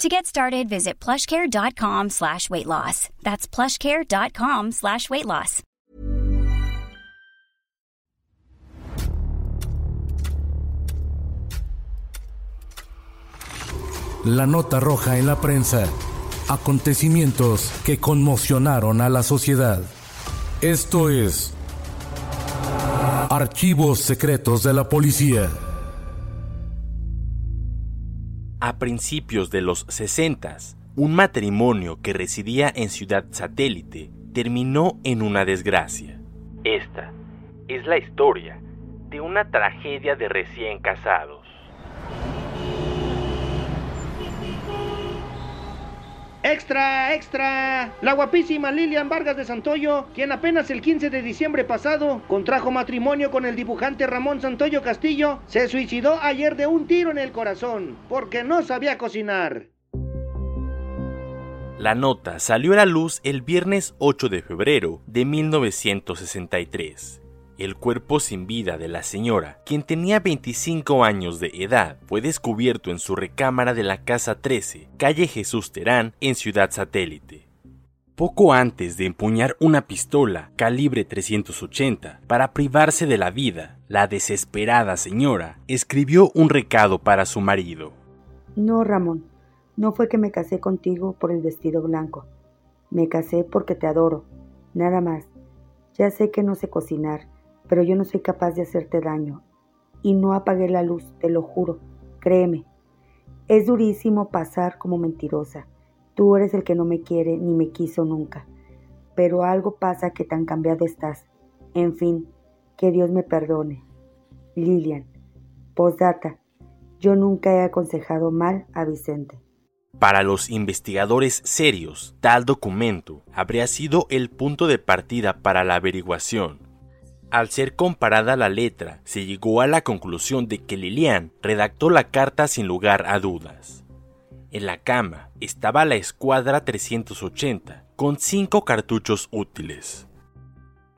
To get started, visit plushcare.com slash weight loss. That's plushcare.com slash weight loss. La nota roja en la prensa. Acontecimientos que conmocionaron a la sociedad. Esto es Archivos Secretos de la Policía. A principios de los 60, un matrimonio que residía en Ciudad Satélite terminó en una desgracia. Esta es la historia de una tragedia de recién casados. ¡Extra, extra! La guapísima Lilian Vargas de Santoyo, quien apenas el 15 de diciembre pasado contrajo matrimonio con el dibujante Ramón Santoyo Castillo, se suicidó ayer de un tiro en el corazón, porque no sabía cocinar. La nota salió a la luz el viernes 8 de febrero de 1963 el cuerpo sin vida de la señora, quien tenía 25 años de edad, fue descubierto en su recámara de la Casa 13, calle Jesús Terán, en Ciudad Satélite. Poco antes de empuñar una pistola calibre 380 para privarse de la vida, la desesperada señora escribió un recado para su marido. No, Ramón, no fue que me casé contigo por el vestido blanco. Me casé porque te adoro, nada más. Ya sé que no sé cocinar, pero yo no soy capaz de hacerte daño. Y no apagué la luz, te lo juro, créeme. Es durísimo pasar como mentirosa. Tú eres el que no me quiere ni me quiso nunca. Pero algo pasa que tan cambiado estás. En fin, que Dios me perdone. Lilian. Postdata. Yo nunca he aconsejado mal a Vicente. Para los investigadores serios, tal documento habría sido el punto de partida para la averiguación al ser comparada la letra, se llegó a la conclusión de que Lilian redactó la carta sin lugar a dudas. En la cama estaba la escuadra 380, con cinco cartuchos útiles.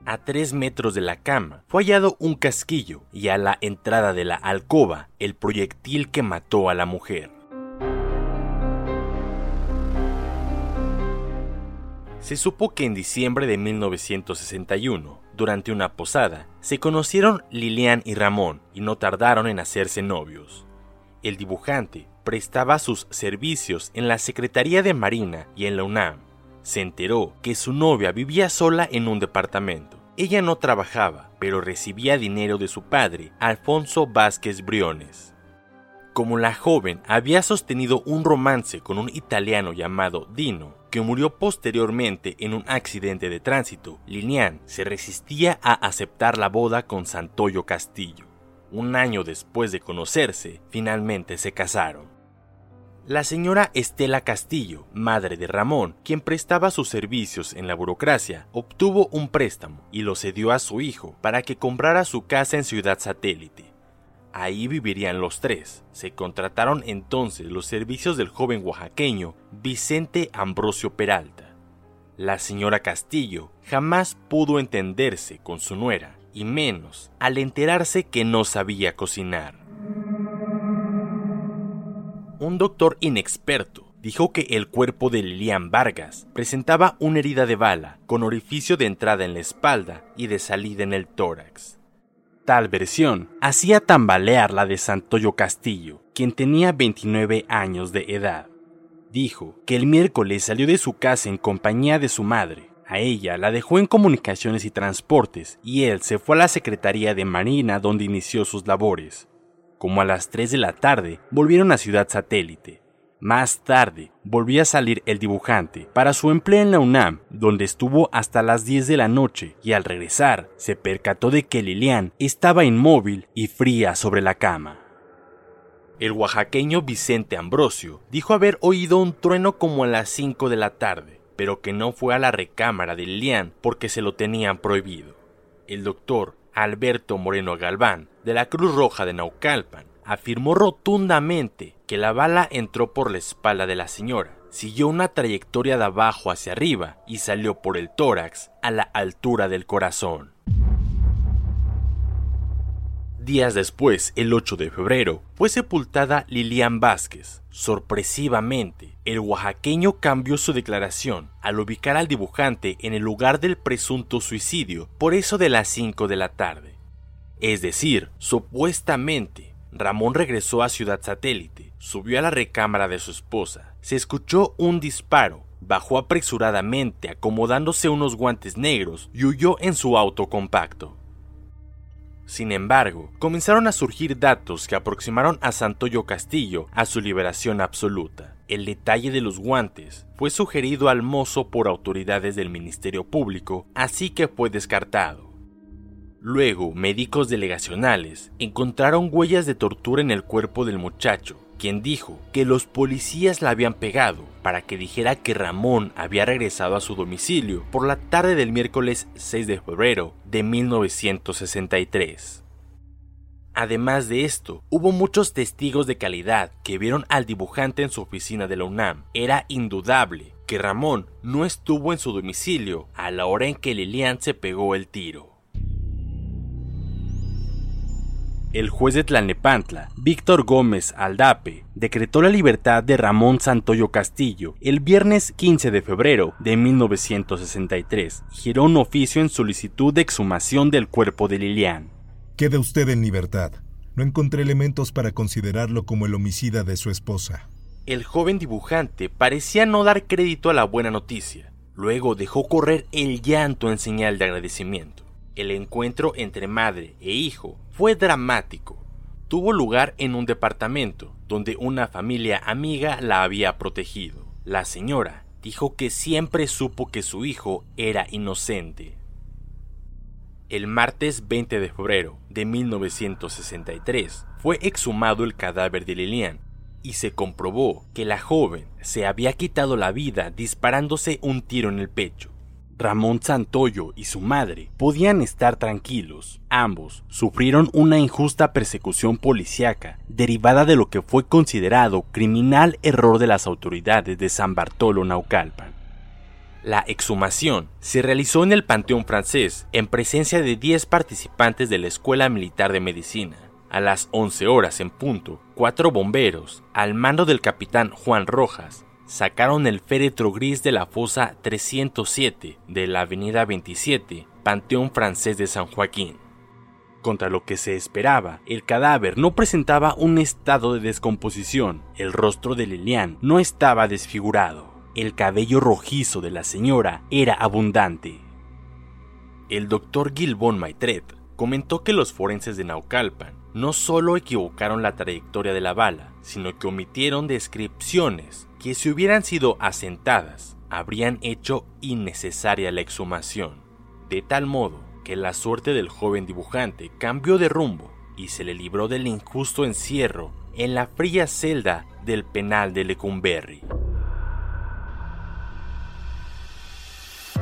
A tres metros de la cama fue hallado un casquillo y a la entrada de la alcoba el proyectil que mató a la mujer. Se supo que en diciembre de 1961, durante una posada, se conocieron Lilian y Ramón y no tardaron en hacerse novios. El dibujante prestaba sus servicios en la Secretaría de Marina y en la UNAM. Se enteró que su novia vivía sola en un departamento. Ella no trabajaba, pero recibía dinero de su padre, Alfonso Vázquez Briones. Como la joven había sostenido un romance con un italiano llamado Dino, que murió posteriormente en un accidente de tránsito, Lilian se resistía a aceptar la boda con Santoyo Castillo. Un año después de conocerse, finalmente se casaron. La señora Estela Castillo, madre de Ramón, quien prestaba sus servicios en la burocracia, obtuvo un préstamo y lo cedió a su hijo para que comprara su casa en Ciudad Satélite. Ahí vivirían los tres. Se contrataron entonces los servicios del joven oaxaqueño Vicente Ambrosio Peralta. La señora Castillo jamás pudo entenderse con su nuera, y menos al enterarse que no sabía cocinar. Un doctor inexperto dijo que el cuerpo de Lilian Vargas presentaba una herida de bala con orificio de entrada en la espalda y de salida en el tórax. Tal versión hacía tambalear la de Santoyo Castillo, quien tenía 29 años de edad. Dijo que el miércoles salió de su casa en compañía de su madre, A ella la dejó en comunicaciones y transportes y él se fue a la Secretaría de Marina donde inició sus labores. Como a las 3 de la tarde volvieron a Ciudad Satélite. Más tarde volvió a salir el dibujante para su empleo en la UNAM, donde estuvo hasta las 10 de la noche y al regresar se percató de que Lilian estaba inmóvil y fría sobre la cama. El oaxaqueño Vicente Ambrosio dijo haber oído un trueno como a las 5 de la tarde, pero que no fue a la recámara de Lilian porque se lo tenían prohibido. El doctor Alberto Moreno Galván, de la Cruz Roja de Naucalpan, afirmó rotundamente que la bala entró por la espalda de la señora, siguió una trayectoria de abajo hacia arriba y salió por el tórax a la altura del corazón. Días después, el 8 de febrero, fue sepultada Lilian Vázquez. Sorpresivamente, el oaxaqueño cambió su declaración al ubicar al dibujante en el lugar del presunto suicidio por eso de las 5 de la tarde. Es decir, supuestamente, Ramón regresó a Ciudad Satélite, subió a la recámara de su esposa, se escuchó un disparo, bajó apresuradamente acomodándose unos guantes negros y huyó en su auto compacto. Sin embargo, comenzaron a surgir datos que aproximaron a Santoyo Castillo a su liberación absoluta. El detalle de los guantes fue sugerido al mozo por autoridades del Ministerio Público, así que fue descartado. Luego, médicos delegacionales encontraron huellas de tortura en el cuerpo del muchacho, quien dijo que los policías la habían pegado para que dijera que Ramón había regresado a su domicilio por la tarde del miércoles 6 de febrero de 1963. Además de esto, hubo muchos testigos de calidad que vieron al dibujante en su oficina de la UNAM. Era indudable que Ramón no estuvo en su domicilio a la hora en que Lilian se pegó el tiro. El juez de Tlalnepantla, Víctor Gómez Aldape, decretó la libertad de Ramón Santoyo Castillo el viernes 15 de febrero de 1963 y giró un oficio en solicitud de exhumación del cuerpo de Lilian. Queda usted en libertad. No encontré elementos para considerarlo como el homicida de su esposa. El joven dibujante parecía no dar crédito a la buena noticia. Luego dejó correr el llanto en señal de agradecimiento. El encuentro entre madre e hijo fue dramático. Tuvo lugar en un departamento donde una familia amiga la había protegido. La señora dijo que siempre supo que su hijo era inocente. El martes 20 de febrero de 1963 fue exhumado el cadáver de Lilian y se comprobó que la joven se había quitado la vida disparándose un tiro en el pecho. Ramón Santoyo y su madre podían estar tranquilos. Ambos sufrieron una injusta persecución policíaca derivada de lo que fue considerado criminal error de las autoridades de San Bartolo Naucalpan. La exhumación se realizó en el Panteón francés en presencia de 10 participantes de la Escuela Militar de Medicina. A las 11 horas en punto, cuatro bomberos, al mando del capitán Juan Rojas, sacaron el féretro gris de la fosa 307 de la avenida 27, Panteón Francés de San Joaquín. Contra lo que se esperaba, el cadáver no presentaba un estado de descomposición, el rostro de Lilian no estaba desfigurado, el cabello rojizo de la señora era abundante. El doctor Gilbon Maitret comentó que los forenses de Naucalpan no solo equivocaron la trayectoria de la bala, sino que omitieron descripciones que si hubieran sido asentadas, habrían hecho innecesaria la exhumación, de tal modo que la suerte del joven dibujante cambió de rumbo y se le libró del injusto encierro en la fría celda del penal de Lecumberri.